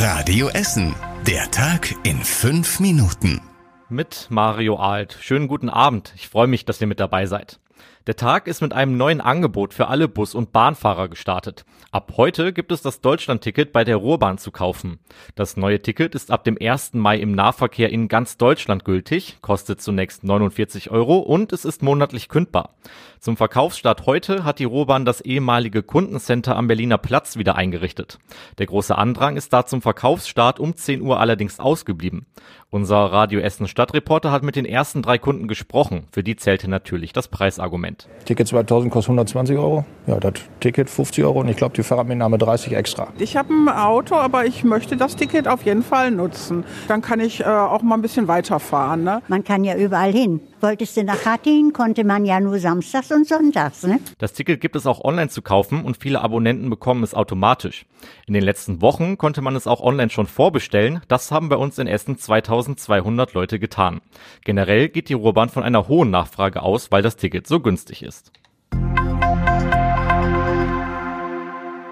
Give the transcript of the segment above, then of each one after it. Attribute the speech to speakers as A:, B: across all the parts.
A: Radio Essen. Der Tag in fünf Minuten.
B: Mit Mario Alt. Schönen guten Abend. Ich freue mich, dass ihr mit dabei seid. Der Tag ist mit einem neuen Angebot für alle Bus- und Bahnfahrer gestartet. Ab heute gibt es das Deutschlandticket bei der Ruhrbahn zu kaufen. Das neue Ticket ist ab dem 1. Mai im Nahverkehr in ganz Deutschland gültig, kostet zunächst 49 Euro und es ist monatlich kündbar. Zum Verkaufsstart heute hat die Ruhrbahn das ehemalige Kundencenter am Berliner Platz wieder eingerichtet. Der große Andrang ist da zum Verkaufsstart um 10 Uhr allerdings ausgeblieben. Unser Radio Essen Stadtreporter hat mit den ersten drei Kunden gesprochen. Für die zählte natürlich das Preisargument.
C: Ticket 2000 kostet 120 Euro. Ja, das Ticket 50 Euro und ich glaube die Fahrradmitnahme 30 extra.
D: Ich habe ein Auto, aber ich möchte das Ticket auf jeden Fall nutzen. Dann kann ich äh, auch mal ein bisschen weiterfahren. Ne?
E: Man kann ja überall hin. Wolltest du nach Hattin, konnte man ja nur samstags und sonntags. Ne?
B: Das Ticket gibt es auch online zu kaufen und viele Abonnenten bekommen es automatisch. In den letzten Wochen konnte man es auch online schon vorbestellen. Das haben bei uns in Essen 2200 Leute getan. Generell geht die Ruhrbahn von einer hohen Nachfrage aus, weil das Ticket so günstig ist.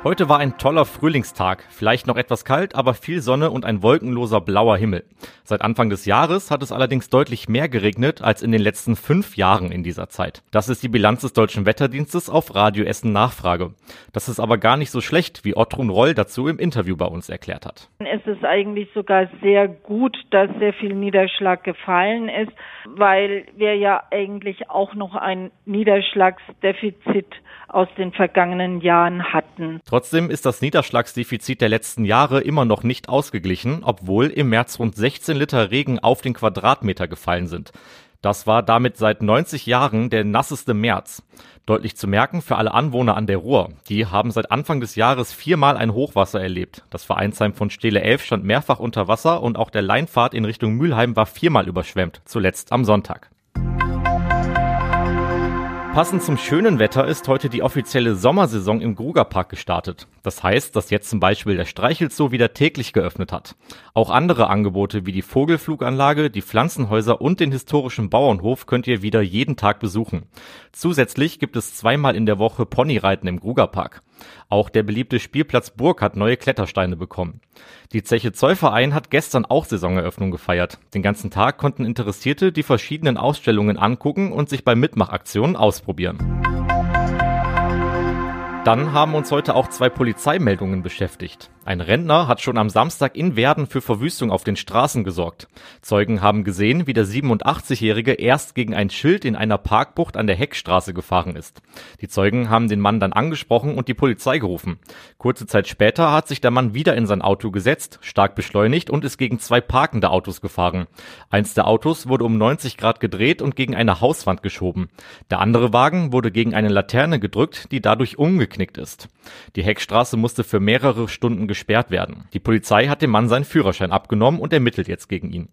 B: Heute war ein toller Frühlingstag, vielleicht noch etwas kalt, aber viel Sonne und ein wolkenloser blauer Himmel. Seit Anfang des Jahres hat es allerdings deutlich mehr geregnet als in den letzten fünf Jahren in dieser Zeit. Das ist die Bilanz des Deutschen Wetterdienstes auf Radio Essen Nachfrage. Das ist aber gar nicht so schlecht, wie Ottrun Roll dazu im Interview bei uns erklärt hat.
F: Es ist eigentlich sogar sehr gut, dass sehr viel Niederschlag gefallen ist, weil wir ja eigentlich auch noch ein Niederschlagsdefizit aus den vergangenen Jahren hatten.
B: Trotzdem ist das Niederschlagsdefizit der letzten Jahre immer noch nicht ausgeglichen, obwohl im März rund 16 Liter Regen auf den Quadratmeter gefallen sind. Das war damit seit 90 Jahren der nasseste März. Deutlich zu merken für alle Anwohner an der Ruhr. Die haben seit Anfang des Jahres viermal ein Hochwasser erlebt. Das Vereinsheim von Stele 11 stand mehrfach unter Wasser und auch der Leinfahrt in Richtung Mülheim war viermal überschwemmt, zuletzt am Sonntag. Passend zum schönen Wetter ist heute die offizielle Sommersaison im Grugerpark gestartet. Das heißt, dass jetzt zum Beispiel der Streichelzoo wieder täglich geöffnet hat. Auch andere Angebote wie die Vogelfluganlage, die Pflanzenhäuser und den historischen Bauernhof könnt ihr wieder jeden Tag besuchen. Zusätzlich gibt es zweimal in der Woche Ponyreiten im Grugerpark. Auch der beliebte Spielplatz Burg hat neue Klettersteine bekommen. Die Zeche Zollverein hat gestern auch Saisoneröffnung gefeiert. Den ganzen Tag konnten Interessierte die verschiedenen Ausstellungen angucken und sich bei Mitmachaktionen ausprobieren. Dann haben uns heute auch zwei Polizeimeldungen beschäftigt. Ein Rentner hat schon am Samstag in Werden für Verwüstung auf den Straßen gesorgt. Zeugen haben gesehen, wie der 87-Jährige erst gegen ein Schild in einer Parkbucht an der Heckstraße gefahren ist. Die Zeugen haben den Mann dann angesprochen und die Polizei gerufen. Kurze Zeit später hat sich der Mann wieder in sein Auto gesetzt, stark beschleunigt und ist gegen zwei parkende Autos gefahren. Eins der Autos wurde um 90 Grad gedreht und gegen eine Hauswand geschoben. Der andere Wagen wurde gegen eine Laterne gedrückt, die dadurch umgeknickt ist. Die Heckstraße musste für mehrere Stunden gesperrt werden. Die Polizei hat dem Mann seinen Führerschein abgenommen und ermittelt jetzt gegen ihn.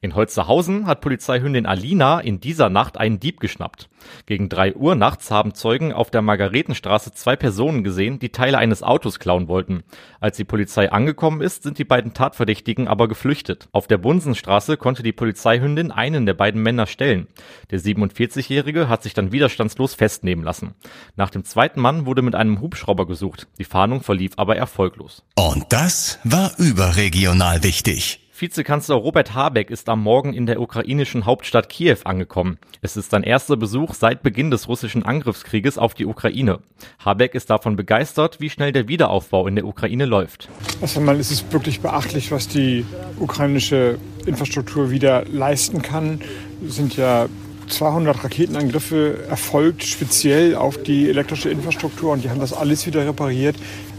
B: In Holsterhausen hat Polizeihündin Alina in dieser Nacht einen Dieb geschnappt. Gegen drei Uhr nachts haben Zeugen auf der Margaretenstraße zwei Personen gesehen, die Teile eines Autos klauen wollten. Als die Polizei angekommen ist, sind die beiden Tatverdächtigen aber geflüchtet. Auf der Bunsenstraße konnte die Polizeihündin einen der beiden Männer stellen. Der 47-Jährige hat sich dann widerstandslos festnehmen lassen. Nach dem zweiten Mann wurde mit einem Hubschrauber gesucht. Die Fahndung verlief aber erfolglos.
A: Und das war überregional wichtig.
B: Vizekanzler Robert Habeck ist am Morgen in der ukrainischen Hauptstadt Kiew angekommen. Es ist sein erster Besuch seit Beginn des russischen Angriffskrieges auf die Ukraine. Habeck ist davon begeistert, wie schnell der Wiederaufbau in der Ukraine läuft.
G: Erst einmal ist es wirklich beachtlich, was die ukrainische Infrastruktur wieder leisten kann. Es sind ja 200 Raketenangriffe erfolgt, speziell auf die elektrische Infrastruktur und die haben das alles wieder repariert.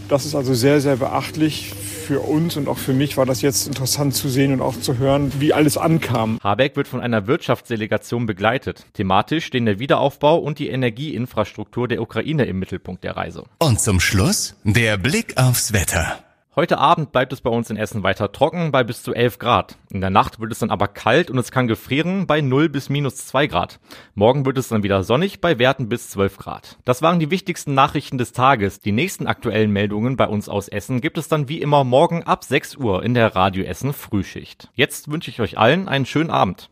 G: Das ist also sehr, sehr beachtlich für uns und auch für mich war das jetzt interessant zu sehen und auch zu hören, wie alles ankam.
B: Habeck wird von einer Wirtschaftsdelegation begleitet. Thematisch stehen der Wiederaufbau und die Energieinfrastruktur der Ukraine im Mittelpunkt der Reise.
A: Und zum Schluss der Blick aufs Wetter.
B: Heute Abend bleibt es bei uns in Essen weiter trocken bei bis zu 11 Grad. In der Nacht wird es dann aber kalt und es kann gefrieren bei 0 bis minus 2 Grad. Morgen wird es dann wieder sonnig bei Werten bis 12 Grad. Das waren die wichtigsten Nachrichten des Tages. Die nächsten aktuellen Meldungen bei uns aus Essen gibt es dann wie immer morgen ab 6 Uhr in der Radio Essen Frühschicht. Jetzt wünsche ich euch allen einen schönen Abend.